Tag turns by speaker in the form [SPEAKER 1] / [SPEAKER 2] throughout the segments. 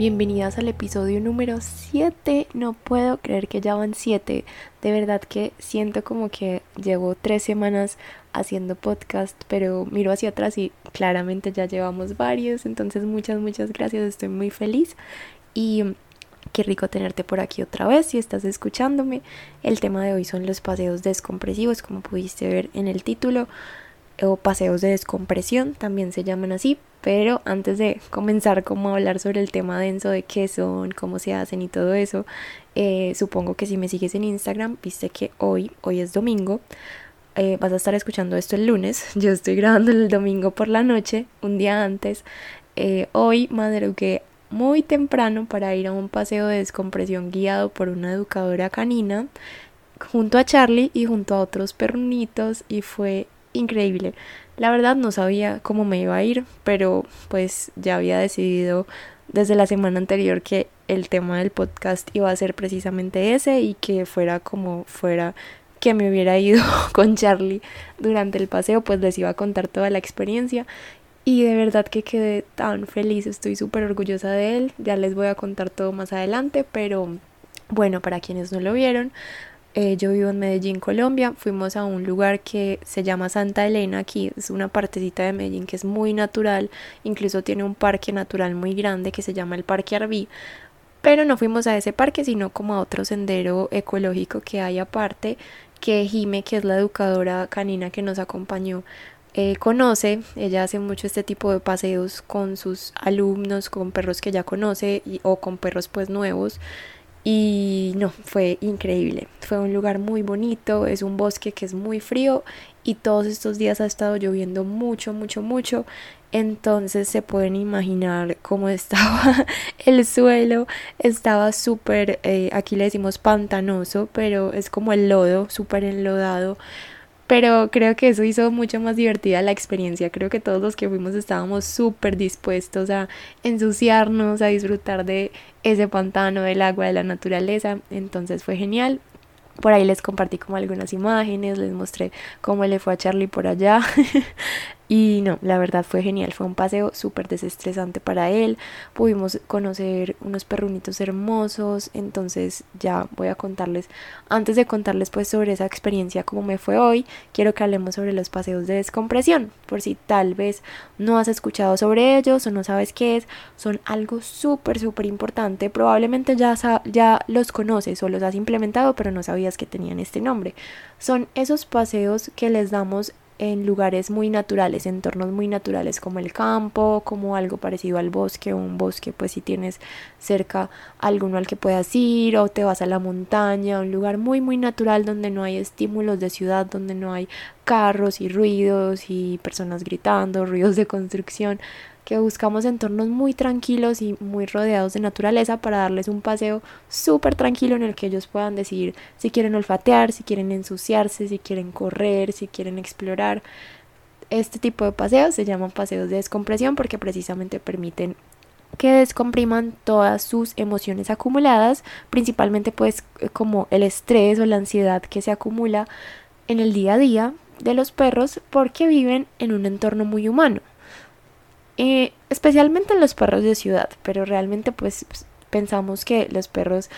[SPEAKER 1] Bienvenidas al episodio número 7. No puedo creer que ya van 7. De verdad que siento como que llevo 3 semanas haciendo podcast, pero miro hacia atrás y claramente ya llevamos varios. Entonces muchas, muchas gracias. Estoy muy feliz. Y qué rico tenerte por aquí otra vez si estás escuchándome. El tema de hoy son los paseos descompresivos, como pudiste ver en el título o paseos de descompresión, también se llaman así, pero antes de comenzar como a hablar sobre el tema denso de qué son, cómo se hacen y todo eso, eh, supongo que si me sigues en Instagram, viste que hoy, hoy es domingo, eh, vas a estar escuchando esto el lunes, yo estoy grabando el domingo por la noche, un día antes, eh, hoy madrugué muy temprano para ir a un paseo de descompresión guiado por una educadora canina junto a Charlie y junto a otros perrunitos y fue increíble. La verdad no sabía cómo me iba a ir, pero pues ya había decidido desde la semana anterior que el tema del podcast iba a ser precisamente ese y que fuera como fuera que me hubiera ido con Charlie durante el paseo, pues les iba a contar toda la experiencia y de verdad que quedé tan feliz, estoy súper orgullosa de él, ya les voy a contar todo más adelante, pero bueno, para quienes no lo vieron, eh, yo vivo en Medellín, Colombia. Fuimos a un lugar que se llama Santa Elena, aquí es una partecita de Medellín que es muy natural, incluso tiene un parque natural muy grande que se llama el Parque Arbí. Pero no fuimos a ese parque, sino como a otro sendero ecológico que hay aparte, que Jime, que es la educadora canina que nos acompañó, eh, conoce. Ella hace mucho este tipo de paseos con sus alumnos, con perros que ya conoce o con perros pues nuevos. Y no, fue increíble. Fue un lugar muy bonito, es un bosque que es muy frío y todos estos días ha estado lloviendo mucho, mucho, mucho. Entonces se pueden imaginar cómo estaba el suelo. Estaba súper, eh, aquí le decimos pantanoso, pero es como el lodo, súper enlodado pero creo que eso hizo mucho más divertida la experiencia. Creo que todos los que fuimos estábamos súper dispuestos a ensuciarnos, a disfrutar de ese pantano, del agua, de la naturaleza. Entonces fue genial. Por ahí les compartí como algunas imágenes, les mostré cómo le fue a Charlie por allá. Y no, la verdad fue genial, fue un paseo súper desestresante para él. Pudimos conocer unos perrunitos hermosos, entonces ya voy a contarles, antes de contarles pues sobre esa experiencia como me fue hoy, quiero que hablemos sobre los paseos de descompresión, por si tal vez no has escuchado sobre ellos o no sabes qué es, son algo súper súper importante, probablemente ya, ya los conoces o los has implementado pero no sabías que tenían este nombre. Son esos paseos que les damos en lugares muy naturales, entornos muy naturales como el campo, como algo parecido al bosque, un bosque pues si tienes cerca alguno al que puedas ir o te vas a la montaña, un lugar muy muy natural donde no hay estímulos de ciudad, donde no hay carros y ruidos y personas gritando, ruidos de construcción, que buscamos entornos muy tranquilos y muy rodeados de naturaleza para darles un paseo súper tranquilo en el que ellos puedan decidir si quieren olfatear, si quieren ensuciarse, si quieren correr, si quieren explorar. Este tipo de paseos se llaman paseos de descompresión porque precisamente permiten que descompriman todas sus emociones acumuladas, principalmente pues como el estrés o la ansiedad que se acumula en el día a día de los perros porque viven en un entorno muy humano. Eh, especialmente en los perros de ciudad, pero realmente pues pensamos que los perros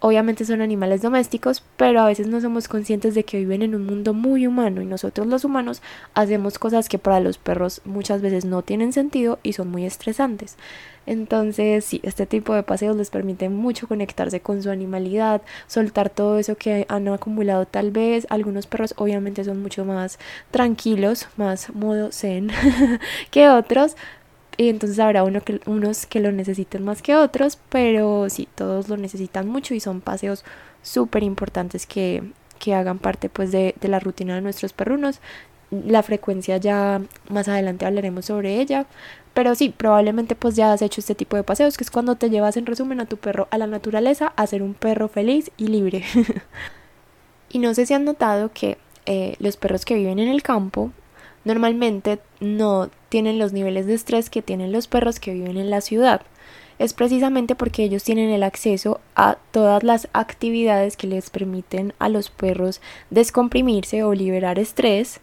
[SPEAKER 1] obviamente son animales domésticos, pero a veces no somos conscientes de que viven en un mundo muy humano y nosotros los humanos hacemos cosas que para los perros muchas veces no tienen sentido y son muy estresantes. Entonces, sí, este tipo de paseos les permite mucho conectarse con su animalidad, soltar todo eso que han acumulado tal vez. Algunos perros obviamente son mucho más tranquilos, más modo zen que otros, y entonces habrá uno que, unos que lo necesiten más que otros, pero sí, todos lo necesitan mucho y son paseos súper importantes que, que, hagan parte pues de, de la rutina de nuestros perrunos. La frecuencia ya más adelante hablaremos sobre ella, pero sí, probablemente pues ya has hecho este tipo de paseos, que es cuando te llevas en resumen a tu perro a la naturaleza a ser un perro feliz y libre. y no sé si han notado que eh, los perros que viven en el campo normalmente no tienen los niveles de estrés que tienen los perros que viven en la ciudad. Es precisamente porque ellos tienen el acceso a todas las actividades que les permiten a los perros descomprimirse o liberar estrés.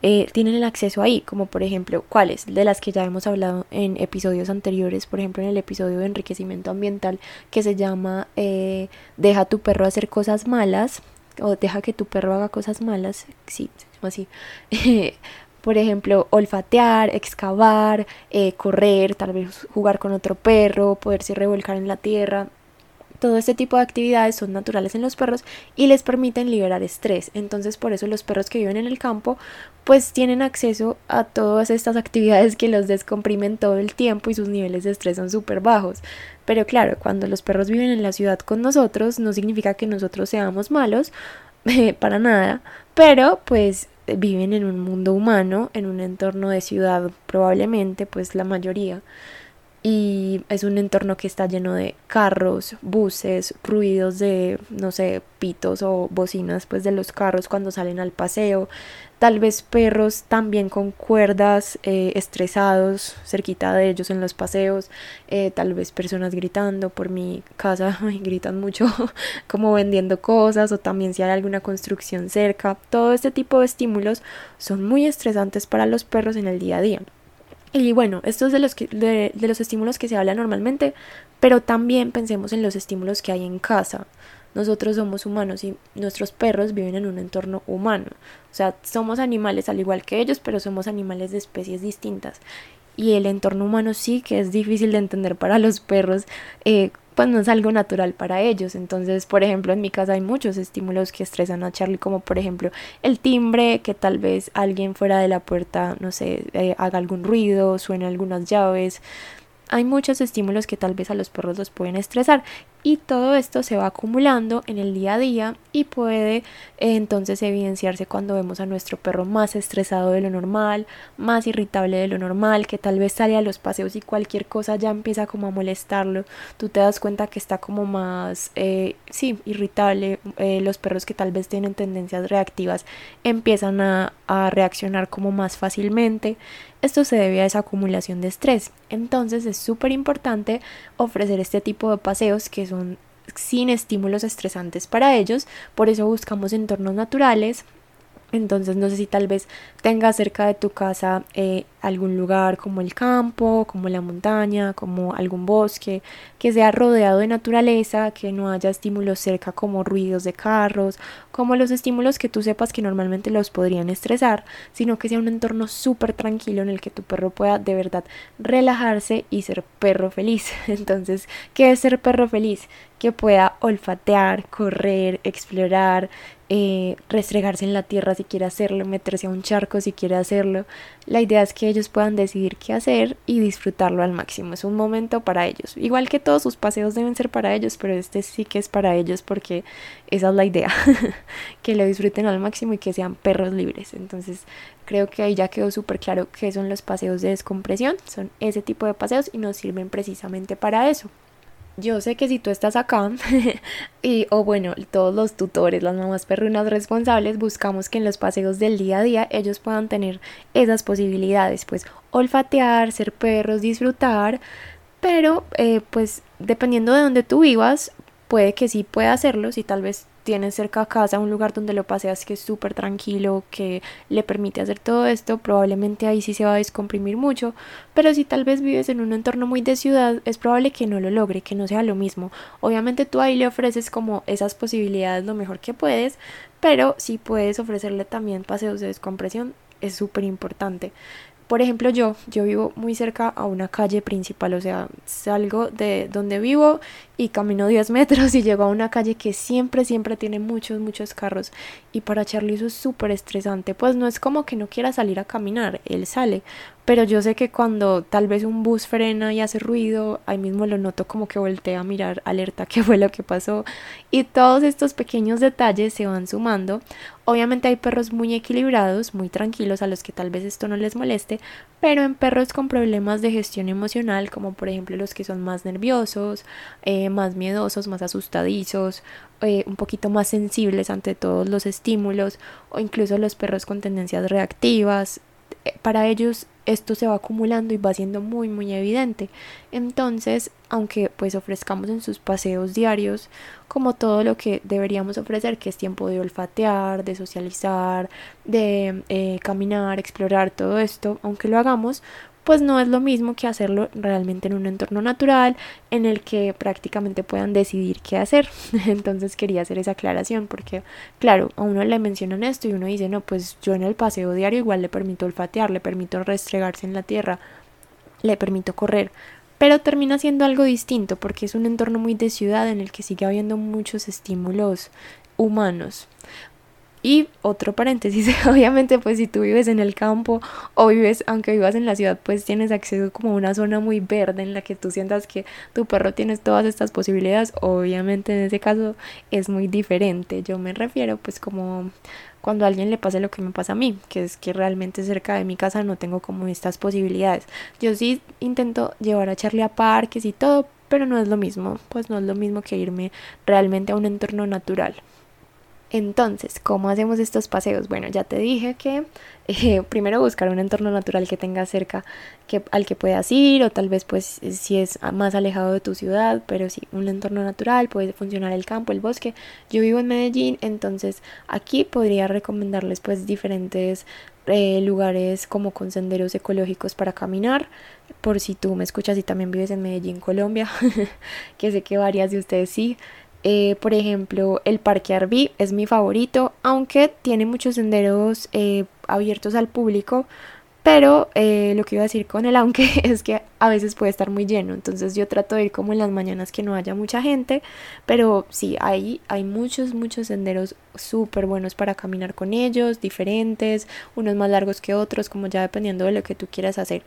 [SPEAKER 1] Eh, tienen el acceso ahí, como por ejemplo, ¿cuáles? De las que ya hemos hablado en episodios anteriores, por ejemplo en el episodio de enriquecimiento ambiental que se llama eh, Deja tu perro hacer cosas malas o deja que tu perro haga cosas malas, sí, así. por ejemplo, olfatear, excavar, eh, correr, tal vez jugar con otro perro, poderse revolcar en la tierra. Todo este tipo de actividades son naturales en los perros y les permiten liberar estrés. Entonces por eso los perros que viven en el campo pues tienen acceso a todas estas actividades que los descomprimen todo el tiempo y sus niveles de estrés son súper bajos. Pero claro, cuando los perros viven en la ciudad con nosotros no significa que nosotros seamos malos, para nada, pero pues viven en un mundo humano, en un entorno de ciudad probablemente, pues la mayoría. Y es un entorno que está lleno de carros, buses, ruidos de, no sé, pitos o bocinas pues de los carros cuando salen al paseo, tal vez perros también con cuerdas eh, estresados cerquita de ellos en los paseos, eh, tal vez personas gritando por mi casa, gritan mucho como vendiendo cosas o también si hay alguna construcción cerca, todo este tipo de estímulos son muy estresantes para los perros en el día a día. Y bueno, esto es de los, de los estímulos que se habla normalmente, pero también pensemos en los estímulos que hay en casa. Nosotros somos humanos y nuestros perros viven en un entorno humano. O sea, somos animales al igual que ellos, pero somos animales de especies distintas. Y el entorno humano sí que es difícil de entender para los perros, eh, pues no es algo natural para ellos. Entonces, por ejemplo, en mi casa hay muchos estímulos que estresan a Charlie, como por ejemplo el timbre, que tal vez alguien fuera de la puerta, no sé, eh, haga algún ruido, suene algunas llaves. Hay muchos estímulos que tal vez a los perros los pueden estresar y todo esto se va acumulando en el día a día y puede eh, entonces evidenciarse cuando vemos a nuestro perro más estresado de lo normal, más irritable de lo normal, que tal vez sale a los paseos y cualquier cosa ya empieza como a molestarlo, tú te das cuenta que está como más, eh, sí, irritable, eh, los perros que tal vez tienen tendencias reactivas empiezan a, a reaccionar como más fácilmente, esto se debe a esa acumulación de estrés. Entonces es súper importante ofrecer este tipo de paseos que son sin estímulos estresantes para ellos. Por eso buscamos entornos naturales, entonces no sé si tal vez tengas cerca de tu casa eh, algún lugar como el campo, como la montaña, como algún bosque, que sea rodeado de naturaleza, que no haya estímulos cerca como ruidos de carros, como los estímulos que tú sepas que normalmente los podrían estresar, sino que sea un entorno súper tranquilo en el que tu perro pueda de verdad relajarse y ser perro feliz. Entonces, ¿qué es ser perro feliz? Que pueda olfatear, correr, explorar, eh, restregarse en la tierra si quiere hacerlo, meterse a un charco si quiere hacerlo. La idea es que ellos puedan decidir qué hacer y disfrutarlo al máximo. Es un momento para ellos. Igual que todos sus paseos deben ser para ellos, pero este sí que es para ellos porque esa es la idea. que lo disfruten al máximo y que sean perros libres. Entonces creo que ahí ya quedó súper claro qué son los paseos de descompresión. Son ese tipo de paseos y nos sirven precisamente para eso yo sé que si tú estás acá y o bueno, todos los tutores, las mamás perrunas responsables, buscamos que en los paseos del día a día ellos puedan tener esas posibilidades, pues olfatear, ser perros, disfrutar, pero eh, pues dependiendo de donde tú vivas, puede que sí pueda hacerlo, si tal vez tienes cerca a casa un lugar donde lo paseas que es súper tranquilo, que le permite hacer todo esto, probablemente ahí sí se va a descomprimir mucho, pero si tal vez vives en un entorno muy de ciudad, es probable que no lo logre, que no sea lo mismo. Obviamente tú ahí le ofreces como esas posibilidades lo mejor que puedes, pero si puedes ofrecerle también paseos de descompresión, es súper importante. Por ejemplo, yo, yo vivo muy cerca a una calle principal, o sea, salgo de donde vivo y camino 10 metros y llego a una calle que siempre, siempre tiene muchos, muchos carros. Y para Charlie eso es súper estresante, pues no es como que no quiera salir a caminar, él sale, pero yo sé que cuando tal vez un bus frena y hace ruido, ahí mismo lo noto como que voltea a mirar alerta qué fue lo que pasó y todos estos pequeños detalles se van sumando. Obviamente hay perros muy equilibrados, muy tranquilos a los que tal vez esto no les moleste, pero en perros con problemas de gestión emocional, como por ejemplo los que son más nerviosos, eh, más miedosos, más asustadizos, eh, un poquito más sensibles ante todos los estímulos, o incluso los perros con tendencias reactivas, para ellos esto se va acumulando y va siendo muy muy evidente. Entonces, aunque pues ofrezcamos en sus paseos diarios como todo lo que deberíamos ofrecer, que es tiempo de olfatear, de socializar, de eh, caminar, explorar todo esto, aunque lo hagamos, pues no es lo mismo que hacerlo realmente en un entorno natural en el que prácticamente puedan decidir qué hacer. Entonces quería hacer esa aclaración porque, claro, a uno le mencionan esto y uno dice, no, pues yo en el paseo diario igual le permito olfatear, le permito restregarse en la tierra, le permito correr, pero termina siendo algo distinto porque es un entorno muy de ciudad en el que sigue habiendo muchos estímulos humanos. Y otro paréntesis, obviamente pues si tú vives en el campo o vives, aunque vivas en la ciudad, pues tienes acceso como a una zona muy verde en la que tú sientas que tu perro tiene todas estas posibilidades, obviamente en ese caso es muy diferente. Yo me refiero pues como cuando a alguien le pase lo que me pasa a mí, que es que realmente cerca de mi casa no tengo como estas posibilidades. Yo sí intento llevar a Charlie a parques y todo, pero no es lo mismo, pues no es lo mismo que irme realmente a un entorno natural. Entonces, ¿cómo hacemos estos paseos? Bueno, ya te dije que eh, primero buscar un entorno natural que tengas cerca que, al que puedas ir o tal vez pues si es más alejado de tu ciudad, pero sí, un entorno natural, puede funcionar el campo, el bosque. Yo vivo en Medellín, entonces aquí podría recomendarles pues diferentes eh, lugares como con senderos ecológicos para caminar, por si tú me escuchas y también vives en Medellín, Colombia, que sé que varias de ustedes sí. Eh, por ejemplo, el Parque Arví es mi favorito, aunque tiene muchos senderos eh, abiertos al público. Pero eh, lo que iba a decir con el aunque es que a veces puede estar muy lleno. Entonces yo trato de ir como en las mañanas que no haya mucha gente. Pero sí, hay, hay muchos, muchos senderos súper buenos para caminar con ellos, diferentes, unos más largos que otros, como ya dependiendo de lo que tú quieras hacer.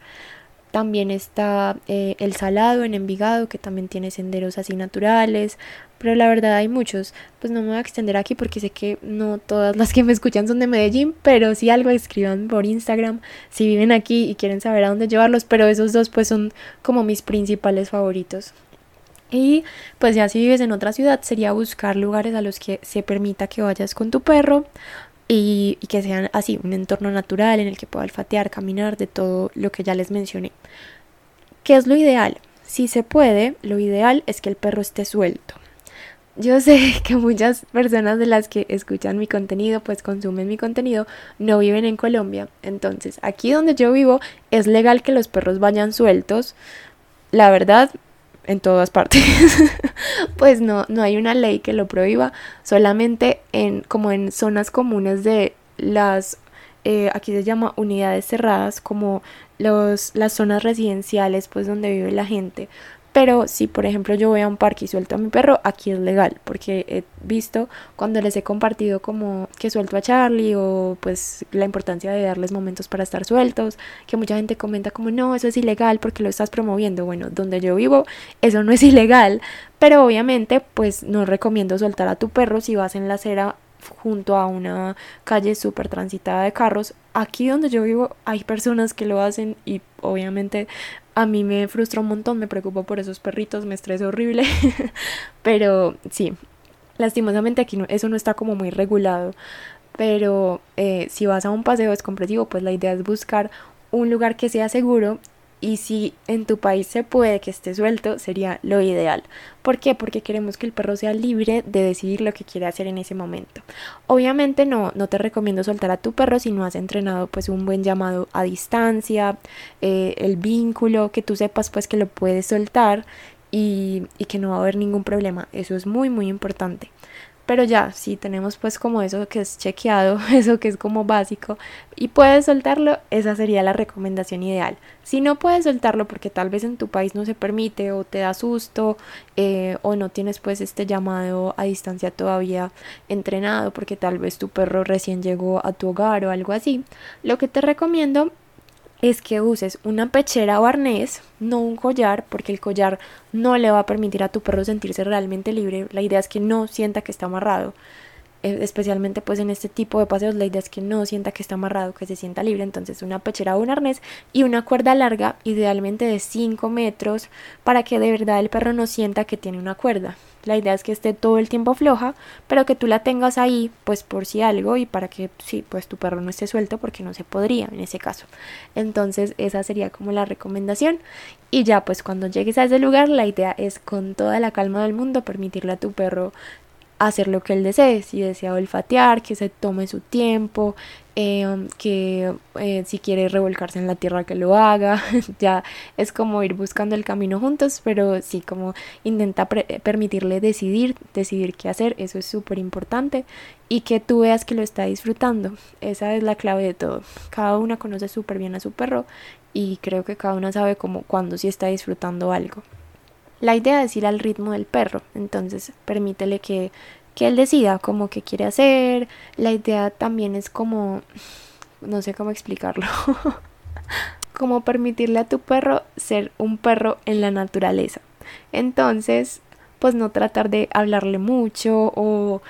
[SPEAKER 1] También está el Salado en Envigado, que también tiene senderos así naturales pero la verdad hay muchos. Pues no me voy a extender aquí porque sé que no todas las que me escuchan son de Medellín, pero si algo escriban por Instagram si viven aquí y quieren saber a dónde llevarlos, pero esos dos pues son como mis principales favoritos. Y pues ya si vives en otra ciudad sería buscar lugares a los que se permita que vayas con tu perro y, que sean así, un entorno natural en el que pueda olfatear, caminar, de todo lo que ya les mencioné. ¿Qué es lo ideal? Si se puede, lo ideal es que el perro esté suelto. Yo sé que muchas personas de las que escuchan mi contenido, pues consumen mi contenido, no viven en Colombia. Entonces, aquí donde yo vivo es legal que los perros vayan sueltos. La verdad, en todas partes. pues no, no hay una ley que lo prohíba, solamente en como en zonas comunes de las eh, aquí se llama unidades cerradas como los, las zonas residenciales pues donde vive la gente pero si por ejemplo yo voy a un parque y suelto a mi perro, aquí es legal, porque he visto cuando les he compartido como que suelto a Charlie o pues la importancia de darles momentos para estar sueltos, que mucha gente comenta como no, eso es ilegal porque lo estás promoviendo. Bueno, donde yo vivo eso no es ilegal, pero obviamente pues no recomiendo soltar a tu perro si vas en la acera junto a una calle súper transitada de carros. Aquí donde yo vivo hay personas que lo hacen y obviamente a mí me frustra un montón, me preocupo por esos perritos, me estresa horrible, pero sí, lastimosamente aquí no, eso no está como muy regulado, pero eh, si vas a un paseo descompresivo, pues la idea es buscar un lugar que sea seguro y si en tu país se puede que esté suelto, sería lo ideal. ¿Por qué? Porque queremos que el perro sea libre de decidir lo que quiere hacer en ese momento. Obviamente no, no te recomiendo soltar a tu perro si no has entrenado pues un buen llamado a distancia, eh, el vínculo, que tú sepas pues que lo puedes soltar y, y que no va a haber ningún problema. Eso es muy muy importante. Pero ya, si tenemos pues como eso que es chequeado, eso que es como básico y puedes soltarlo, esa sería la recomendación ideal. Si no puedes soltarlo porque tal vez en tu país no se permite o te da susto eh, o no tienes pues este llamado a distancia todavía entrenado porque tal vez tu perro recién llegó a tu hogar o algo así, lo que te recomiendo es que uses una pechera o arnés, no un collar, porque el collar no le va a permitir a tu perro sentirse realmente libre. La idea es que no sienta que está amarrado. Eh, especialmente pues en este tipo de paseos la idea es que no sienta que está amarrado, que se sienta libre, entonces una pechera o un arnés y una cuerda larga, idealmente de 5 metros, para que de verdad el perro no sienta que tiene una cuerda. La idea es que esté todo el tiempo floja, pero que tú la tengas ahí, pues por si algo y para que sí, pues tu perro no esté suelto porque no se podría en ese caso. Entonces esa sería como la recomendación. Y ya pues cuando llegues a ese lugar, la idea es con toda la calma del mundo permitirle a tu perro hacer lo que él desee, si desea olfatear, que se tome su tiempo, eh, que eh, si quiere revolcarse en la tierra que lo haga, ya es como ir buscando el camino juntos, pero sí como intenta permitirle decidir, decidir qué hacer, eso es súper importante y que tú veas que lo está disfrutando, esa es la clave de todo, cada una conoce súper bien a su perro y creo que cada una sabe como cuando sí está disfrutando algo. La idea es ir al ritmo del perro, entonces permítele que, que él decida como que quiere hacer. La idea también es como, no sé cómo explicarlo, como permitirle a tu perro ser un perro en la naturaleza. Entonces, pues no tratar de hablarle mucho o,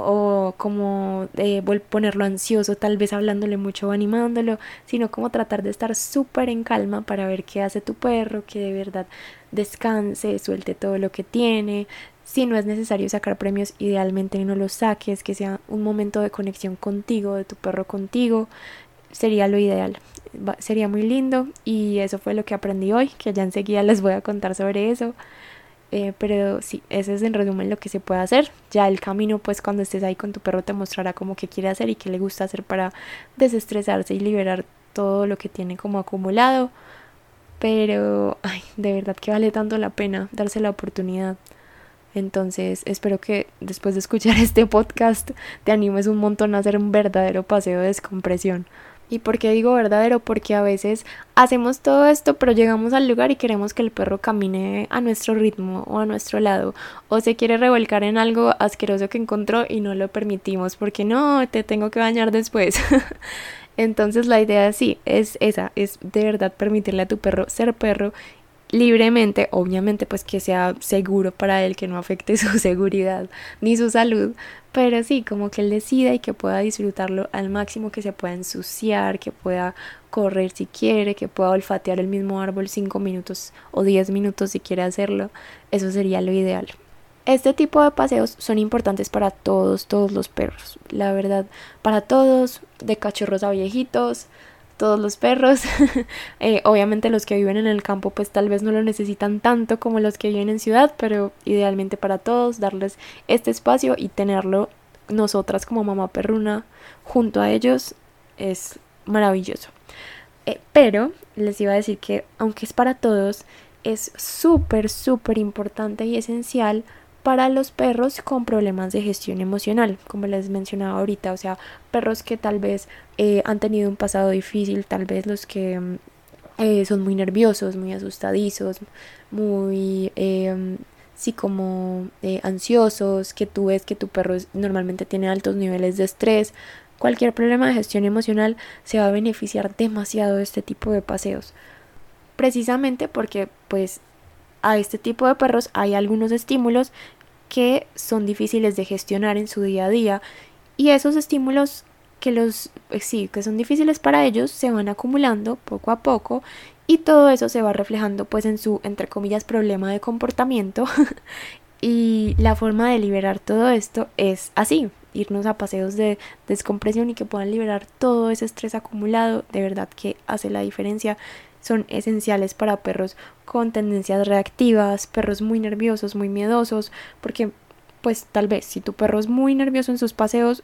[SPEAKER 1] o como de ponerlo ansioso, tal vez hablándole mucho o animándolo, sino como tratar de estar súper en calma para ver qué hace tu perro, que de verdad descanse, suelte todo lo que tiene. Si no es necesario sacar premios, idealmente no los saques, que sea un momento de conexión contigo, de tu perro contigo, sería lo ideal. sería muy lindo y eso fue lo que aprendí hoy, que ya enseguida les voy a contar sobre eso. Eh, pero sí, ese es en resumen lo que se puede hacer. Ya el camino, pues cuando estés ahí con tu perro te mostrará como qué quiere hacer y qué le gusta hacer para desestresarse y liberar todo lo que tiene como acumulado. Pero, ay, de verdad que vale tanto la pena darse la oportunidad. Entonces, espero que después de escuchar este podcast te animes un montón a hacer un verdadero paseo de descompresión. ¿Y por qué digo verdadero? Porque a veces hacemos todo esto, pero llegamos al lugar y queremos que el perro camine a nuestro ritmo o a nuestro lado. O se quiere revolcar en algo asqueroso que encontró y no lo permitimos porque no, te tengo que bañar después. Entonces la idea sí es esa, es de verdad permitirle a tu perro ser perro libremente, obviamente pues que sea seguro para él, que no afecte su seguridad ni su salud, pero sí, como que él decida y que pueda disfrutarlo al máximo, que se pueda ensuciar, que pueda correr si quiere, que pueda olfatear el mismo árbol 5 minutos o 10 minutos si quiere hacerlo, eso sería lo ideal. Este tipo de paseos son importantes para todos, todos los perros, la verdad, para todos, de cachorros a viejitos, todos los perros. Eh, obviamente los que viven en el campo pues tal vez no lo necesitan tanto como los que viven en ciudad, pero idealmente para todos darles este espacio y tenerlo nosotras como mamá perruna junto a ellos es maravilloso. Eh, pero les iba a decir que aunque es para todos, es súper, súper importante y esencial para los perros con problemas de gestión emocional, como les mencionaba ahorita, o sea, perros que tal vez eh, han tenido un pasado difícil, tal vez los que mm, eh, son muy nerviosos, muy asustadizos, muy, em, sí, como eh, ansiosos, que tú ves que tu perro normalmente tiene altos niveles de estrés, cualquier problema de gestión emocional se va a beneficiar demasiado de este tipo de paseos. Precisamente porque pues a este tipo de perros hay algunos estímulos que son difíciles de gestionar en su día a día y esos estímulos que los eh, sí, que son difíciles para ellos se van acumulando poco a poco y todo eso se va reflejando pues en su entre comillas problema de comportamiento. Y la forma de liberar todo esto es así, irnos a paseos de descompresión y que puedan liberar todo ese estrés acumulado, de verdad que hace la diferencia son esenciales para perros con tendencias reactivas, perros muy nerviosos, muy miedosos, porque pues tal vez si tu perro es muy nervioso en sus paseos,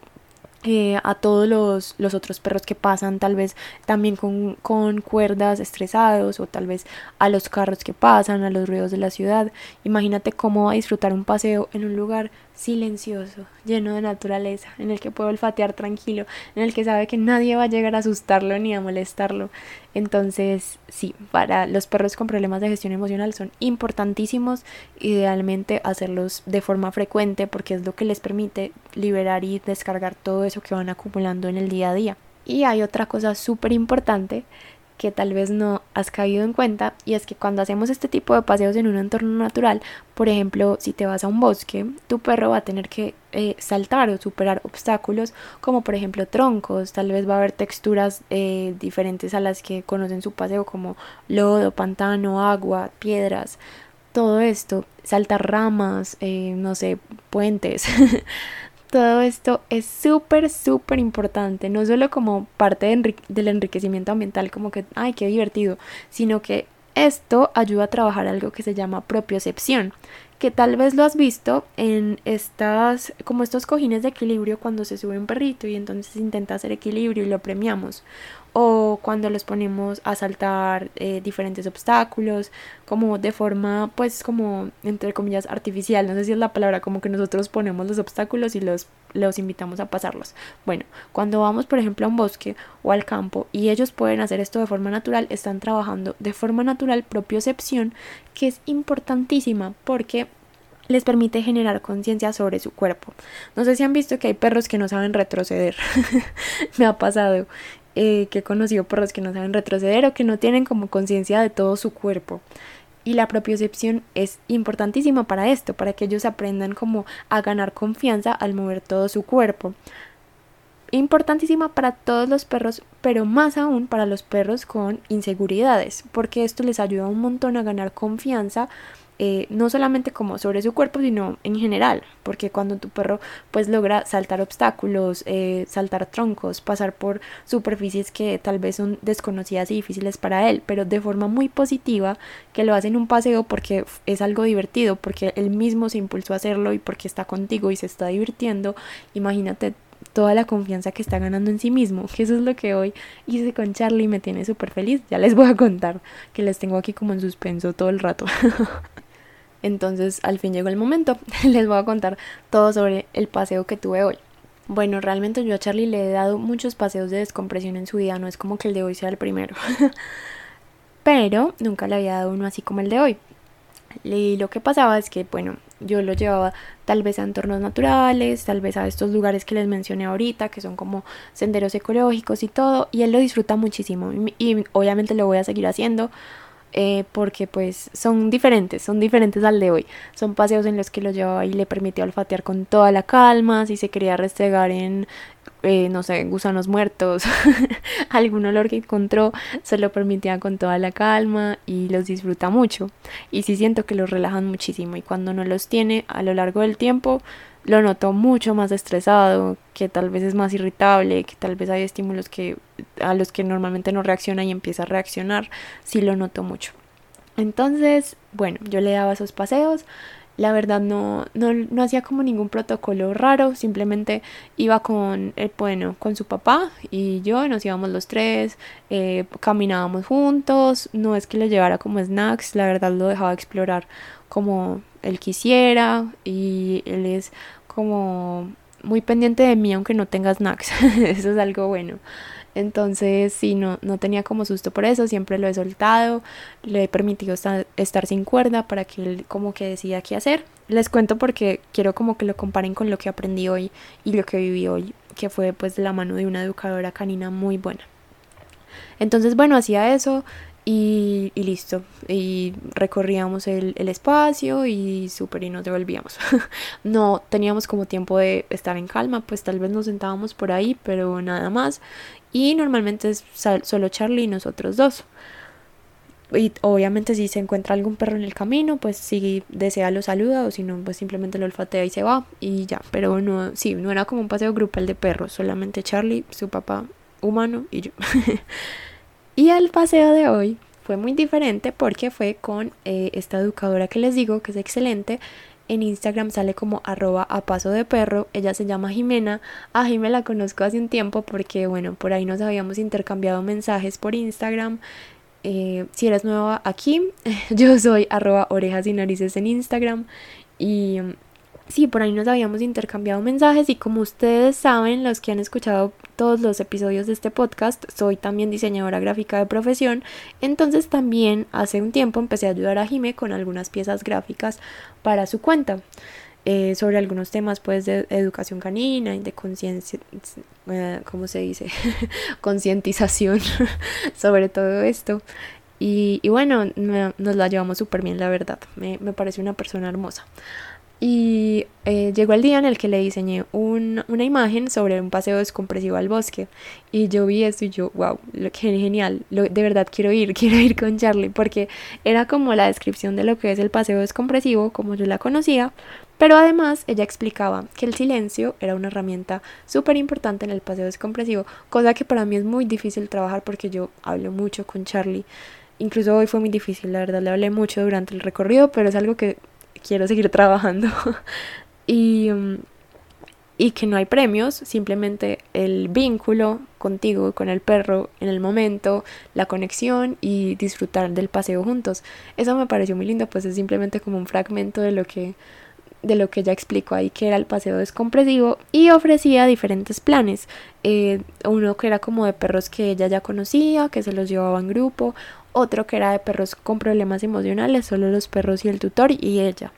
[SPEAKER 1] eh, a todos los, los, otros perros que pasan, tal vez también con, con, cuerdas estresados o tal vez a los carros que pasan, a los ruidos de la ciudad. Imagínate cómo va a disfrutar un paseo en un lugar silencioso, lleno de naturaleza, en el que puede olfatear tranquilo, en el que sabe que nadie va a llegar a asustarlo ni a molestarlo. Entonces, sí, para los perros con problemas de gestión emocional son importantísimos, idealmente hacerlos de forma frecuente porque es lo que les permite liberar y descargar todo eso que van acumulando en el día a día. Y hay otra cosa súper importante que tal vez no has caído en cuenta y es que cuando hacemos este tipo de paseos en un entorno natural, por ejemplo, si te vas a un bosque, tu perro va a tener que eh, saltar o superar obstáculos como por ejemplo troncos, tal vez va a haber texturas eh, diferentes a las que conocen su paseo como lodo, pantano, agua, piedras, todo esto, saltar ramas, eh, no sé, puentes. todo esto es súper, súper importante, no solo como parte del enriquecimiento ambiental, como que, ay, qué divertido, sino que esto ayuda a trabajar algo que se llama propiocepción, que tal vez lo has visto en estas, como estos cojines de equilibrio cuando se sube un perrito y entonces intenta hacer equilibrio y lo premiamos, o cuando los ponemos a saltar eh, diferentes obstáculos, como de forma, pues como, entre comillas, artificial, no sé si es la palabra, como que nosotros ponemos los obstáculos y los, los invitamos a pasarlos. Bueno, cuando vamos, por ejemplo, a un bosque o al campo y ellos pueden hacer esto de forma natural, están trabajando de forma natural propiocepción, que es importantísima porque les permite generar conciencia sobre su cuerpo. No sé si han visto que hay perros que no saben retroceder. Me ha pasado eh, que he conocido perros que no saben retroceder o que no tienen como conciencia de todo su cuerpo. Y la propiocepción es importantísima para esto, para que ellos aprendan como a ganar confianza al mover todo su cuerpo. Importantísima para todos los perros, pero más aún para los perros con inseguridades, porque esto les ayuda un montón a ganar confianza eh, no solamente como sobre su cuerpo, sino en general, porque cuando tu perro pues logra saltar obstáculos, eh, saltar troncos, pasar por superficies que tal vez son desconocidas y difíciles para él, pero de forma muy positiva, que lo hace en un paseo porque es algo divertido, porque él mismo se impulsó a hacerlo y porque está contigo y se está divirtiendo, imagínate toda la confianza que está ganando en sí mismo, que eso es lo que hoy hice con Charlie y me tiene súper feliz. Ya les voy a contar que les tengo aquí como en suspenso todo el rato. Entonces al fin llegó el momento. Les voy a contar todo sobre el paseo que tuve hoy. Bueno, realmente yo a Charlie le he dado muchos paseos de descompresión en su vida, no es como que el de hoy sea el primero. Pero nunca le había dado uno así como el de hoy. Y lo que pasaba es que, bueno, yo lo llevaba tal vez a entornos naturales, tal vez a estos lugares que les mencioné ahorita, que son como senderos ecológicos y todo, y él lo disfruta muchísimo. Y, obviamente lo voy a seguir haciendo eh, porque pues son diferentes, son diferentes al de hoy. Son paseos en los que lo llevaba y le permitía olfatear con toda la calma, si se quería restregar en, eh, no sé, gusanos muertos, algún olor que encontró, se lo permitía con toda la calma y los disfruta mucho. Y sí siento que los relajan muchísimo y cuando no los tiene a lo largo del tiempo, lo noto mucho más estresado, que tal vez es más irritable, que tal vez hay estímulos que a los que normalmente no reacciona y empieza a reaccionar, sí lo noto mucho. Entonces, bueno, yo le daba esos paseos, la verdad no, no, no hacía como ningún protocolo raro, simplemente iba con, el, bueno, con su papá y yo, nos íbamos los tres, eh, caminábamos juntos, no es que le llevara como snacks, la verdad lo dejaba explorar como él quisiera y él es como muy pendiente de mí aunque no tenga snacks, eso es algo bueno. Entonces, sí, no, no tenía como susto por eso, siempre lo he soltado, le he permitido estar, sin cuerda para que él como que decida qué hacer. Les cuento porque quiero como que lo comparen con lo que aprendí hoy y lo que viví hoy, que fue pues de la mano de una educadora canina muy buena. Entonces, bueno, hacía eso, y, listo. Y recorríamos el, espacio y súper y nos devolvíamos. no teníamos como tiempo de estar en calma, pues tal vez nos sentábamos por ahí, pero nada más. Y normalmente es solo Charlie y nosotros dos. Y obviamente si se encuentra algún perro en el camino, pues si desea lo saluda o si no, pues simplemente lo olfatea y se va y ya. Pero no, sí, no era como un paseo grupal de perros, solamente Charlie, su papá humano y yo. Y el paseo de hoy fue muy diferente porque fue con eh, esta educadora que les digo que es excelente. En Instagram sale como arroba a paso de perro. Ella se llama Jimena. A Jimena la conozco hace un tiempo porque, bueno, por ahí nos habíamos intercambiado mensajes por Instagram. Eh, si eres nueva aquí, yo soy arroba orejas y narices en Instagram. Y sí, por ahí nos habíamos intercambiado mensajes y como ustedes saben, los que han escuchado todos los episodios de este podcast, soy también diseñadora gráfica de profesión, entonces también hace un tiempo empecé a ayudar a Jime con algunas piezas gráficas para su cuenta. eh, sobre algunos temas pues de educación canina y de conciencia, eh, ¿cómo se dice? concientización sobre todo esto. Y, bueno, nos la llevamos súper bien, la verdad. Me parece una persona hermosa. Y eh, llegó el día en el que le diseñé un, una imagen sobre un paseo descompresivo al bosque. Y yo vi esto y yo, wow, lo, genial, de verdad quiero ir, quiero ir con Charlie, porque era como la descripción de lo que es el paseo descompresivo, como yo la conocía. Pero además ella explicaba que el silencio era una herramienta súper importante en el paseo descompresivo, cosa que para mí es muy difícil trabajar porque yo hablo mucho con Charlie. Incluso hoy fue muy difícil, la verdad, le hablé mucho durante el recorrido, pero es algo que quiero seguir trabajando. y, mm, y que no hay premios, simplemente el vínculo contigo, con el perro, en el momento, la conexión y disfrutar del paseo juntos. Eso me pareció muy lindo, pues es simplemente como un fragmento de lo que de lo que ella explicó ahí que era el paseo descompresivo y ofrecía diferentes planes. Eh, uno que era como de perros que ella ya conocía, que se los llevaba en grupo, otro que era de perros con problemas emocionales, solo los perros y el tutor y ella.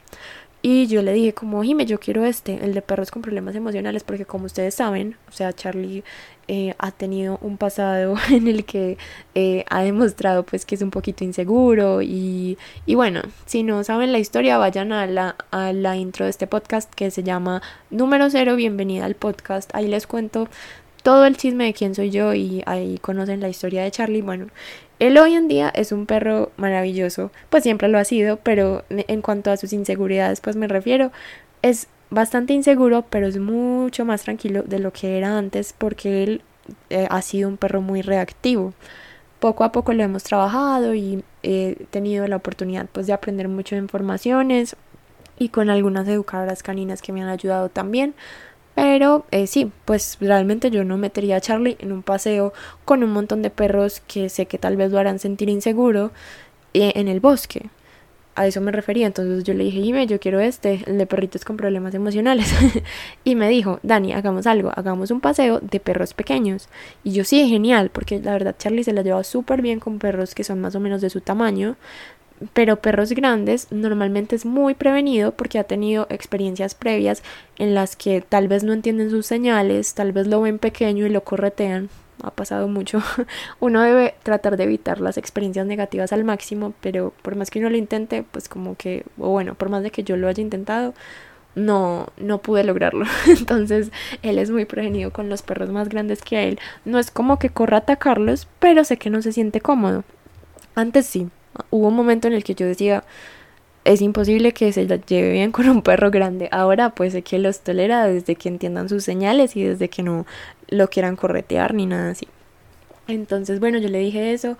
[SPEAKER 1] Y yo le dije como, Jime, yo quiero este, el de perros con problemas emocionales, porque como ustedes saben, o sea, Charlie eh, ha tenido un pasado en el que eh, ha demostrado pues que es un poquito inseguro y, y bueno, si no saben la historia, vayan a la, a la intro de este podcast que se llama Número Cero, bienvenida al podcast, ahí les cuento todo el chisme de quién soy yo y ahí conocen la historia de Charlie, bueno, él hoy en día es un perro maravilloso, pues siempre lo ha sido, pero en cuanto a sus inseguridades, pues me refiero, es bastante inseguro, pero es mucho más tranquilo de lo que era antes porque él eh, ha sido un perro muy reactivo. Poco a poco lo hemos trabajado y he tenido la oportunidad pues de aprender mucho de informaciones y con algunas educadoras caninas que me han ayudado también pero eh, sí, pues realmente yo no metería a Charlie en un paseo con un montón de perros que sé que tal vez lo harán sentir inseguro eh, en el bosque. A eso me refería. Entonces yo le dije, dime, yo quiero este, el de perritos con problemas emocionales. y me dijo, Dani, hagamos algo, hagamos un paseo de perros pequeños. Y yo sí, genial, porque la verdad Charlie se la lleva súper bien con perros que son más o menos de su tamaño pero perros grandes normalmente es muy prevenido porque ha tenido experiencias previas en las que tal vez no entienden sus señales, tal vez lo ven pequeño y lo corretean. Ha pasado mucho. Uno debe tratar de evitar las experiencias negativas al máximo, pero por más que uno lo intente, pues como que, o bueno, por más de que yo lo haya intentado, no, no pude lograrlo. Entonces, él es muy prevenido con los perros más grandes que él. No es como que corra a atacarlos, pero sé que no se siente cómodo. Antes sí, hubo un momento en el que yo decía, es imposible que se lleve bien con un perro grande. Ahora pues sé que los tolera desde que entiendan sus señales y desde que no lo quieran corretear ni nada así. Entonces, bueno, yo le dije eso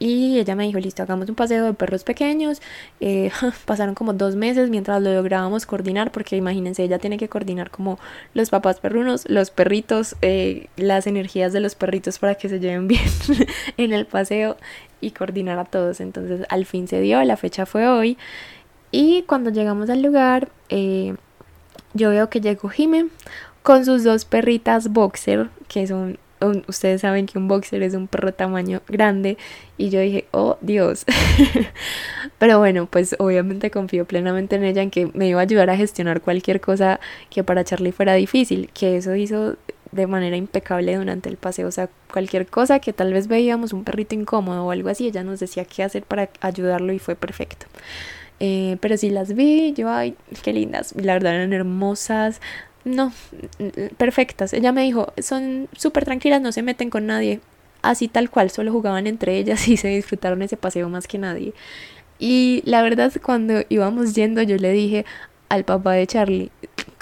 [SPEAKER 1] y ella me dijo, listo, hagamos un paseo de perros pequeños. Eh, pasaron como dos meses mientras lo lográbamos coordinar, porque imagínense, ella tiene que coordinar como los papás perrunos, los perritos, eh, las energías de los perritos para que se lleven bien en el paseo y coordinar a todos. Entonces al fin se dio, la fecha fue hoy. Y cuando llegamos al lugar, eh, yo veo que llegó Jime con sus dos perritas boxer, que son, ustedes saben que un boxer es un perro tamaño grande. Y yo dije, oh Dios. Pero bueno, pues obviamente confío plenamente en ella, en que me iba a ayudar a gestionar cualquier cosa que para Charlie fuera difícil. Que eso hizo de manera impecable durante el paseo. O sea, cualquier cosa que tal vez veíamos un perrito incómodo o algo así, ella nos decía qué hacer para ayudarlo y fue perfecto. Eh, pero si las vi, yo, ay, qué lindas. La verdad eran hermosas. No, perfectas. Ella me dijo, son súper tranquilas, no se meten con nadie. Así tal cual, solo jugaban entre ellas y se disfrutaron ese paseo más que nadie. Y la verdad, cuando íbamos yendo, yo le dije al papá de Charlie,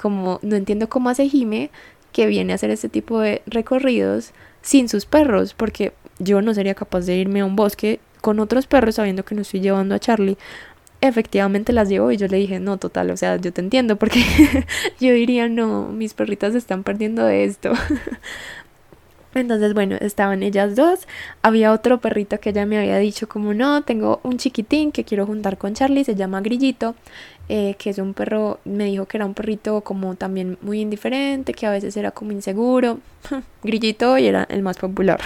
[SPEAKER 1] como no entiendo cómo hace Jime que viene a hacer este tipo de recorridos sin sus perros, porque yo no sería capaz de irme a un bosque con otros perros sabiendo que no estoy llevando a Charlie. Efectivamente las llevo y yo le dije, no, total, o sea, yo te entiendo porque yo diría, no, mis perritas se están perdiendo de esto. Entonces, bueno, estaban ellas dos. Había otro perrito que ella me había dicho como no, tengo un chiquitín que quiero juntar con Charlie, se llama Grillito, eh, que es un perro, me dijo que era un perrito como también muy indiferente, que a veces era como inseguro. Grillito y era el más popular.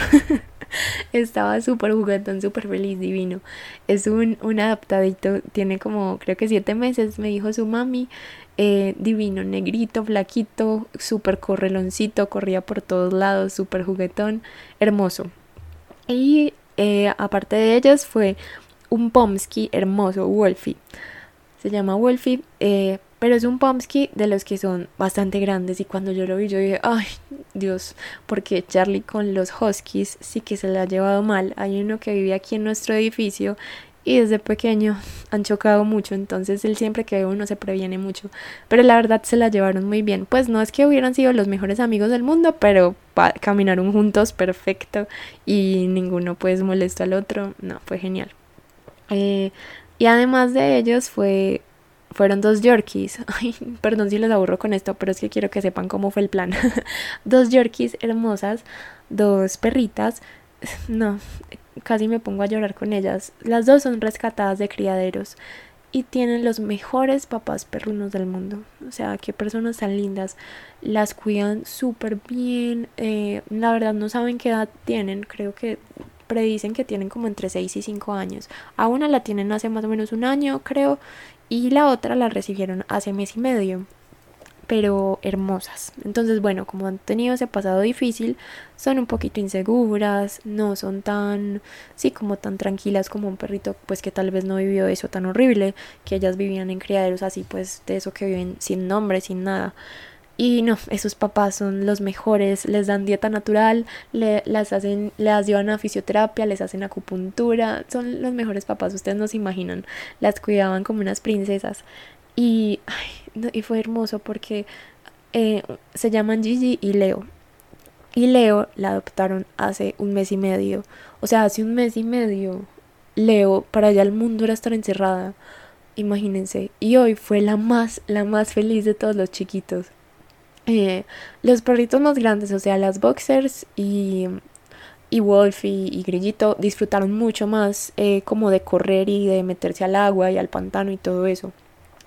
[SPEAKER 1] Estaba súper juguetón, súper feliz, divino. Es un, un adaptadito, tiene como creo que siete meses, me dijo su mami. Eh, divino, negrito, flaquito, súper correloncito, corría por todos lados, súper juguetón, hermoso. Y eh, aparte de ellas fue un Pomsky hermoso, Wolfie. Se llama Wolfie, eh, pero es un Pomsky de los que son bastante grandes. Y cuando yo lo vi, yo dije, ay, Dios, porque Charlie con los Huskies sí que se le ha llevado mal. Hay uno que vive aquí en nuestro edificio y desde pequeño han chocado mucho, entonces él siempre que ve uno se previene mucho. Pero la verdad se la llevaron muy bien. Pues no es que hubieran sido los mejores amigos del mundo, pero caminaron juntos perfecto y ninguno pues molestó al otro. No, fue genial. Eh, y además de ellos fue fueron dos Yorkies. Ay, perdón si les aburro con esto, pero es que quiero que sepan cómo fue el plan. dos Yorkies hermosas, dos perritas. No, casi me pongo a llorar con ellas. Las dos son rescatadas de criaderos y tienen los mejores papás perrunos del mundo. O sea, qué personas tan lindas. Las cuidan súper bien. Eh, la verdad no saben qué edad tienen. Creo que predicen que tienen como entre 6 y 5 años. A una la tienen hace más o menos un año, creo. Y la otra la recibieron hace mes y medio pero hermosas. Entonces, bueno, como han tenido ese pasado difícil, son un poquito inseguras, no son tan, sí, como tan tranquilas como un perrito, pues que tal vez no vivió eso tan horrible, que ellas vivían en criaderos así, pues de eso que viven sin nombre, sin nada. Y no, esos papás son los mejores, les dan dieta natural, le, las hacen, las llevan a fisioterapia, les hacen acupuntura, son los mejores papás, ustedes no se imaginan, las cuidaban como unas princesas. Y, y fue hermoso porque eh, se llaman Gigi y Leo. Y Leo la adoptaron hace un mes y medio. O sea, hace un mes y medio. Leo, para allá el mundo era estar encerrada. Imagínense. Y hoy fue la más, la más feliz de todos los chiquitos. Eh, los perritos más grandes, o sea, las boxers y, y Wolfie y Grillito disfrutaron mucho más eh, como de correr y de meterse al agua y al pantano y todo eso.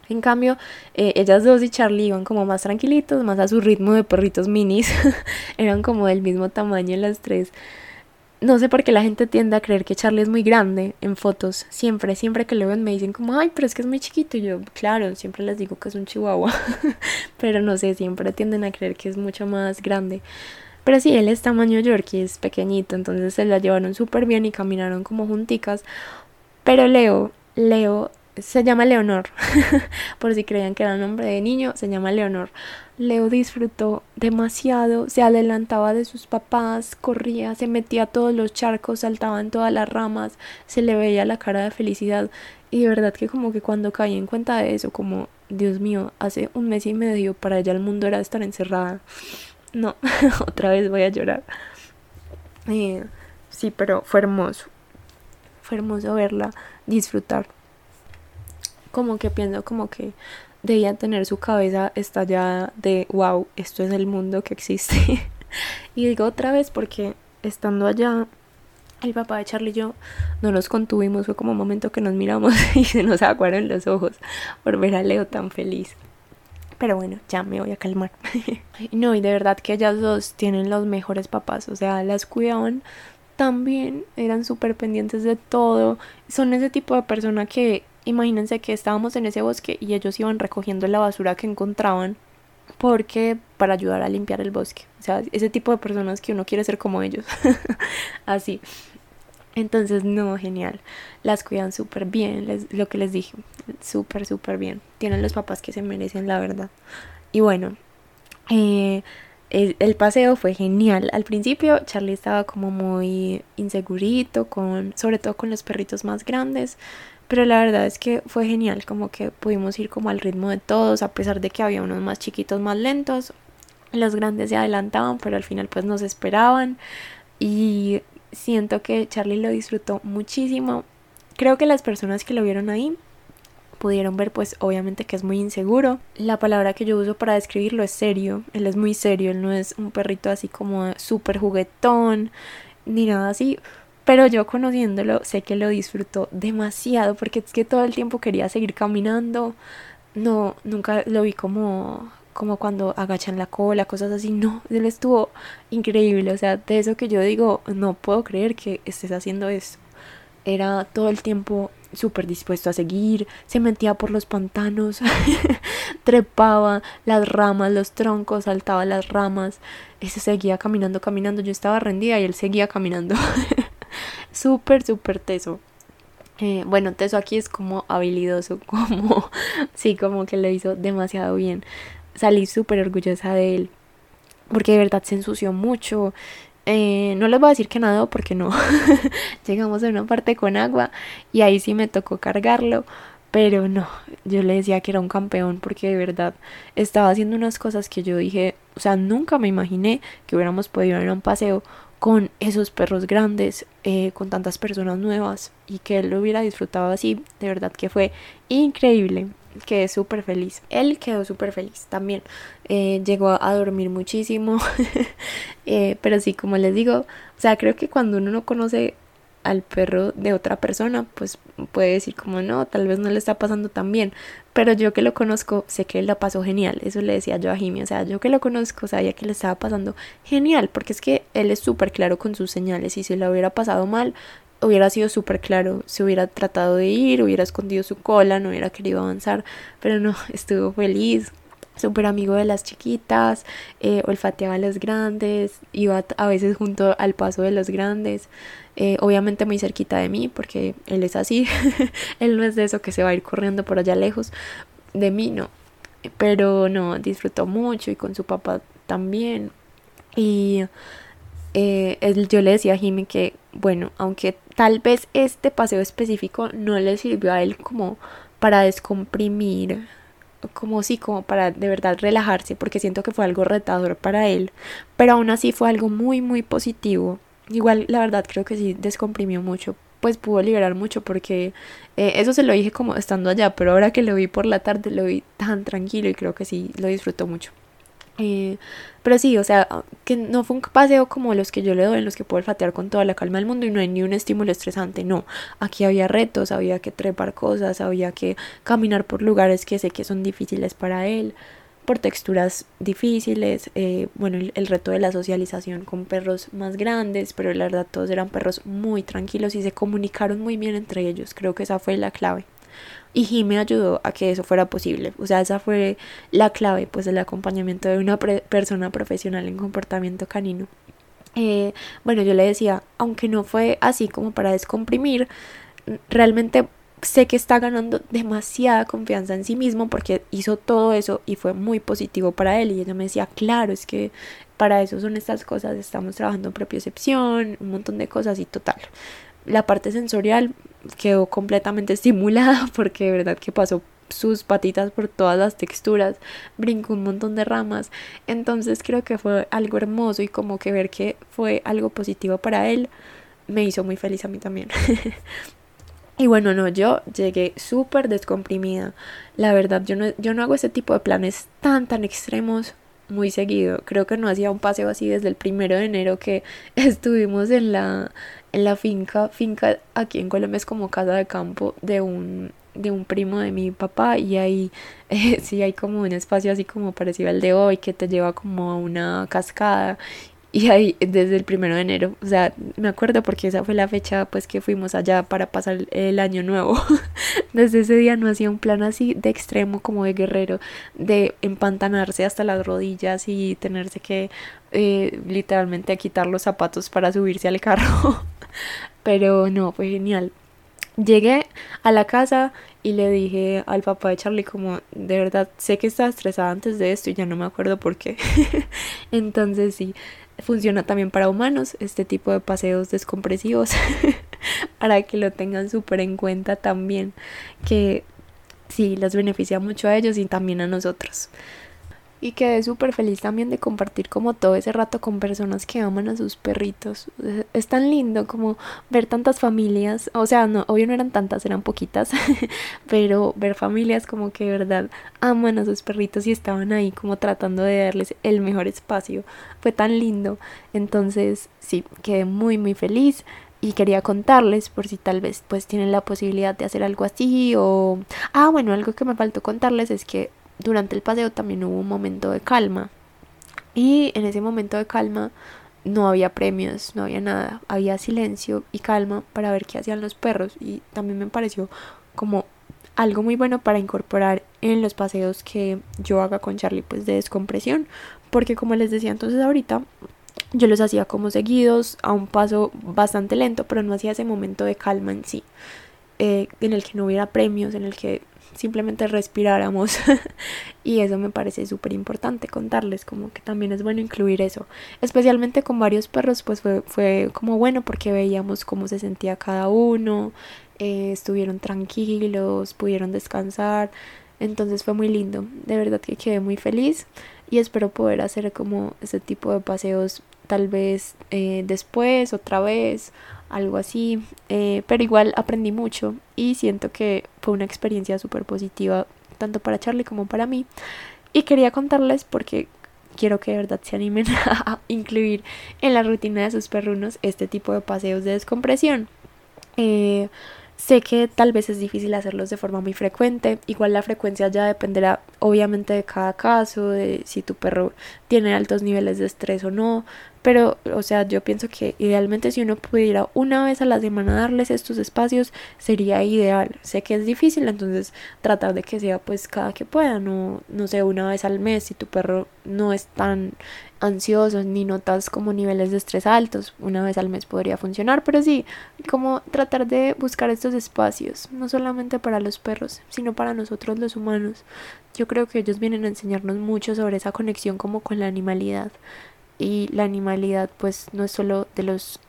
[SPEAKER 1] En cambio, eh, ellas dos y Charlie iban como más tranquilitos, más a su ritmo de perritos minis. Eran como del mismo tamaño las tres. No sé por qué la gente tiende a creer que Charlie es muy grande en fotos. Siempre, siempre que lo ven me dicen como, ay, pero es que es muy chiquito. Y yo, claro, siempre les digo que es un chihuahua. pero no sé, siempre tienden a creer que es mucho más grande. Pero sí, él es tamaño Yorkie, es pequeñito, entonces se la llevaron súper bien y caminaron como junticas. Pero Leo, Leo se llama Leonor, por si creían que era nombre de niño, se llama Leonor. Leo disfrutó demasiado, se adelantaba de sus papás, corría, se metía a todos los charcos, saltaba en todas las ramas, se le veía la cara de felicidad y de verdad que como que cuando caí en cuenta de eso, como Dios mío, hace un mes y medio para ella el mundo era estar encerrada. No, otra vez voy a llorar. Eh, sí, pero fue hermoso. Fue hermoso verla disfrutar como que pienso como que debía tener su cabeza estallada de wow, esto es el mundo que existe. y digo otra vez porque estando allá, el papá de Charlie y yo no nos contuvimos, fue como un momento que nos miramos y se nos aguaron los ojos por ver a Leo tan feliz. Pero bueno, ya me voy a calmar. no, y de verdad que ellas dos tienen los mejores papás, o sea, las cuidaban tan bien, eran súper pendientes de todo. Son ese tipo de persona que imagínense que estábamos en ese bosque y ellos iban recogiendo la basura que encontraban porque para ayudar a limpiar el bosque. O sea, ese tipo de personas que uno quiere ser como ellos. Así. Entonces, no, genial. Las cuidan súper bien, lo que les dije, súper, súper bien. Tienen los papás que se merecen, la verdad. Y bueno, eh, el, paseo fue genial. Al principio Charlie estaba como muy insegurito, con, sobre todo con los perritos más grandes. Pero la verdad es que fue genial, como que pudimos ir como al ritmo de todos, a pesar de que había unos más chiquitos más lentos. Los grandes se adelantaban, pero al final pues nos esperaban. Y siento que Charlie lo disfrutó muchísimo. Creo que las personas que lo vieron ahí pudieron ver pues obviamente que es muy inseguro. La palabra que yo uso para describirlo es serio. Él es muy serio, él no es un perrito así como súper juguetón ni nada así pero yo conociéndolo sé que lo disfrutó demasiado porque es que todo el tiempo quería seguir caminando. No, nunca lo vi como como cuando agachan la cola, cosas así. No, él estuvo increíble. O sea, de eso que yo digo, no puedo creer que estés haciendo esto. Era todo el tiempo súper dispuesto a seguir, se metía por los pantanos, trepaba las ramas, los troncos, saltaba las ramas, ese seguía caminando, caminando, yo estaba rendida y él seguía caminando. súper, súper teso. Eh, bueno, teso aquí es como habilidoso, como, sí, como que lo hizo demasiado bien. Salí súper orgullosa de él, porque de verdad se ensució mucho. Eh, no les voy a decir que nada porque no. Llegamos a una parte con agua y ahí sí me tocó cargarlo. Pero no, yo le decía que era un campeón porque de verdad estaba haciendo unas cosas que yo dije, o sea, nunca me imaginé que hubiéramos podido ir a un paseo con esos perros grandes, eh, con tantas personas nuevas y que él lo hubiera disfrutado así, de verdad que fue increíble quedé súper feliz. Él quedó súper feliz también. Eh, llegó a dormir muchísimo. Eh, pero sí, como les digo, o sea, creo que cuando uno no conoce al perro de otra persona, pues puede decir como no, tal vez no le está pasando tan bien. Pero yo que lo conozco, sé que la pasó genial. Eso le decía yo a Jimmy. O sea, yo que lo conozco, sabía que le estaba pasando genial. Porque es que él es súper claro con sus señales. Y si le hubiera pasado mal, hubiera sido súper claro, se hubiera tratado de ir, hubiera escondido su cola, no hubiera querido avanzar, pero no, estuvo feliz, súper amigo de las chiquitas, eh, olfateaba a los grandes, iba a veces junto al paso de los grandes, eh, obviamente muy cerquita de mí, porque él es así, él no es de eso que se va a ir corriendo por allá lejos, de mí no, pero no, disfrutó mucho y con su papá también, y eh, yo le decía a Jimmy que, bueno, aunque tal vez este paseo específico no le sirvió a él como para descomprimir, como sí, como para de verdad relajarse, porque siento que fue algo retador para él, pero aún así fue algo muy, muy positivo. Igual, la verdad, creo que sí descomprimió mucho, pues pudo liberar mucho porque eh, eso se lo dije como estando allá, pero ahora que lo vi por la tarde lo vi tan tranquilo y creo que sí lo disfrutó mucho. Eh, pero sí, o sea, que no fue un paseo como los que yo le doy, en los que puedo olfatear con toda la calma del mundo y no hay ni un estímulo estresante, no. Aquí había retos, había que trepar cosas, había que caminar por lugares que sé que son difíciles para él, por texturas difíciles, eh, bueno, el, el, reto de la socialización con perros más grandes, pero la verdad todos eran perros muy tranquilos y se comunicaron muy bien entre ellos, creo que esa fue la clave y me ayudó a que eso fuera posible. O sea, esa fue la clave, pues, del acompañamiento de una persona profesional en comportamiento canino. Eh, bueno, yo le decía, aunque no fue así como para descomprimir, realmente sé que está ganando demasiada confianza en sí mismo porque hizo todo eso y fue muy positivo para él. Y ella me decía, claro, es que para eso son estas cosas, estamos trabajando en propiocepción, un montón de cosas y total la parte sensorial quedó completamente estimulada porque de verdad que pasó sus patitas por todas las texturas, brincó un montón de ramas, entonces creo que fue algo hermoso y como que ver que fue algo positivo para él me hizo muy feliz a mí también. y bueno, no, yo llegué súper descomprimida. La verdad, yo no, yo no hago ese tipo de planes tan, tan extremos muy seguido. Creo que no hacía un paseo así desde el primero de enero que estuvimos en la, en la finca, finca aquí en Colombia es como casa de campo de un, de un primo de mi papá y ahí eh, sí hay como un espacio así como parecido al de hoy que te lleva como a una cascada y ahí desde el primero de enero, o sea, me acuerdo porque esa fue la fecha pues que fuimos allá para pasar el año nuevo. desde ese día no hacía un plan así de extremo como de guerrero, de empantanarse hasta las rodillas y tenerse que eh, literalmente quitar los zapatos para subirse al carro. Pero no, fue genial. Llegué a la casa y le dije al papá de Charlie como, de verdad, sé que estaba estresada antes de esto y ya no me acuerdo por qué. Entonces sí, funciona también para humanos este tipo de paseos descompresivos para que lo tengan súper en cuenta también que sí, les beneficia mucho a ellos y también a nosotros y quedé súper feliz también de compartir como todo ese rato con personas que aman a sus perritos. Es tan lindo como ver tantas familias, o sea, no, obvio no eran tantas, eran poquitas, pero ver familias como que de verdad aman a sus perritos y estaban ahí como tratando de darles el mejor espacio. Fue tan lindo. Entonces, sí, quedé muy muy feliz y quería contarles por si tal vez pues tienen la posibilidad de hacer algo así o ah bueno algo que me faltó contarles es que durante el paseo también hubo un momento de calma. Y en ese momento de calma no había premios, no había nada, había silencio y calma para ver qué hacían los perros. Y también me pareció como algo muy bueno para incorporar en los paseos que yo haga con Charlie pues de descompresión. Porque como les decía entonces ahorita yo los hacía como seguidos a un paso bastante lento pero no hacía ese momento de calma en sí eh, en el que no hubiera premios en el que simplemente respiráramos. Y eso me parece súper importante contarles como que también es bueno incluir eso. Especialmente con varios perros pues fue, fue como bueno porque veíamos cómo se sentía cada uno eh, estuvieron tranquilos pudieron descansar. Entonces fue muy lindo. De verdad que quedé muy feliz y espero poder hacer como ese tipo de paseos tal vez eh, después otra vez algo así, eh, pero igual aprendí mucho y siento que fue una experiencia súper positiva tanto para Charlie como para mí y quería contarles porque quiero que de verdad se animen a incluir en la rutina de sus perrunos este tipo de paseos de descompresión. Eh, Sé que tal vez es difícil hacerlos de forma muy frecuente, igual la frecuencia ya dependerá obviamente de cada caso, de si tu perro tiene altos niveles de estrés o no, pero o sea, yo pienso que idealmente si uno pudiera una vez a la semana darles estos espacios sería ideal. Sé que es difícil, entonces tratar de que sea pues cada que pueda, no no sé, una vez al mes si tu perro no es tan ansiosos ni notas como niveles de estrés altos. Una vez al mes podría funcionar, pero sí, como tratar de buscar estos espacios, no solamente para los perros, sino para nosotros los humanos. Yo creo que ellos vienen a enseñarnos mucho sobre esa conexión como con la animalidad. Y la animalidad pues no es solo de los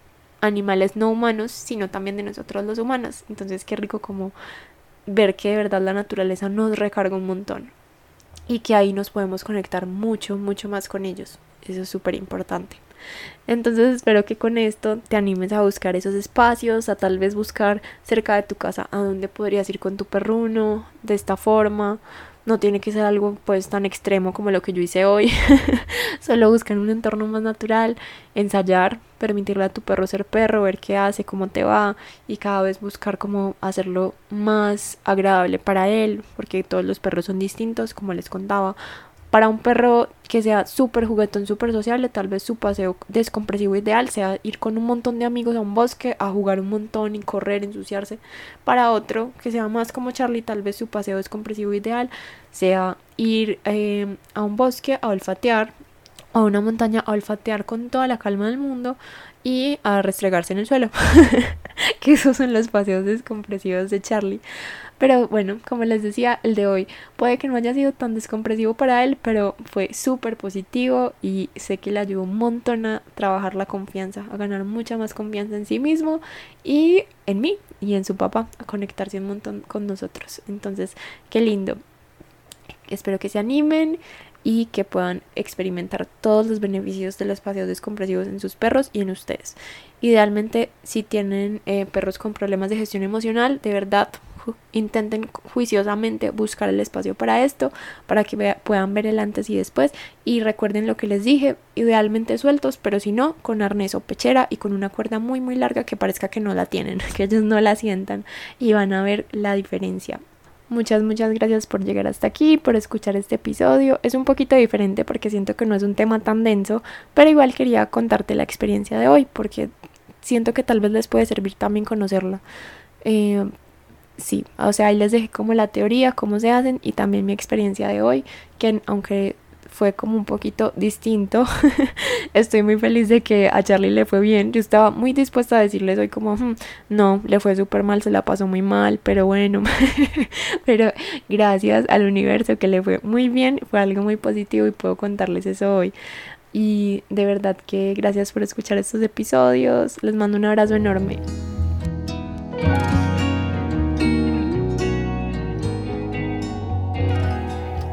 [SPEAKER 1] animales no humanos, sino también de nosotros los humanos. Entonces qué rico como ver que de verdad la naturaleza nos recarga un montón y que ahí nos podemos conectar mucho, mucho más con ellos. Eso es súper importante. Entonces espero que con esto te animes a buscar esos espacios, a tal vez buscar cerca de tu casa a dónde podrías ir con tu perruno de esta forma, no tiene que ser algo pues tan extremo como lo que yo hice hoy. Solo buscar un entorno más natural, ensayar, permitirle a tu perro ser perro, ver qué hace, cómo te va y cada vez buscar cómo hacerlo más agradable para él, porque todos los perros son distintos, como les contaba. Para un perro que sea súper juguetón, súper sociable, tal vez su paseo descompresivo ideal sea ir con un montón de amigos a un bosque a jugar un montón y correr, ensuciarse. Para otro que sea más como Charlie, tal vez su paseo descompresivo ideal sea ir eh, a un bosque a olfatear, a una montaña a olfatear con toda la calma del mundo y a restregarse en el suelo. que esos son los paseos descompresivos de Charlie. Pero bueno, como les decía, el de hoy puede que no haya sido tan descompresivo para él, pero fue súper positivo y sé que le ayudó un montón a trabajar la confianza, a ganar mucha más confianza en sí mismo y en mí y en su papá, a conectarse un montón con nosotros. Entonces, qué lindo. Espero que se animen y que puedan experimentar todos los beneficios de los paseos descompresivos en sus perros y en ustedes. Idealmente, si tienen eh, perros con problemas de gestión emocional, de verdad intenten juiciosamente buscar el espacio para esto, para que puedan ver el antes y después. Y recuerden lo que les dije, idealmente sueltos, pero si no, con arnés o pechera y con una cuerda muy muy larga que parezca que no la tienen, que ellos no la sientan y van a ver la diferencia. Muchas, muchas gracias por llegar hasta aquí, por escuchar este episodio. Es un poquito diferente porque siento que no es un tema tan denso, pero igual quería contarte la experiencia de hoy porque siento que tal vez les puede servir también conocerla. Eh, sí, o sea, ahí les dejé como la teoría, cómo se hacen y también mi experiencia de hoy, que aunque fue como un poquito distinto, estoy muy feliz de que a Charlie le fue bien. Yo estaba muy dispuesta a decirles hoy como, hmm, no, le fue súper mal, se la pasó muy mal, pero bueno, pero gracias al universo que le fue muy bien, fue algo muy positivo y puedo contarles eso hoy. Y de verdad que gracias por escuchar estos episodios. Les mando un abrazo enorme.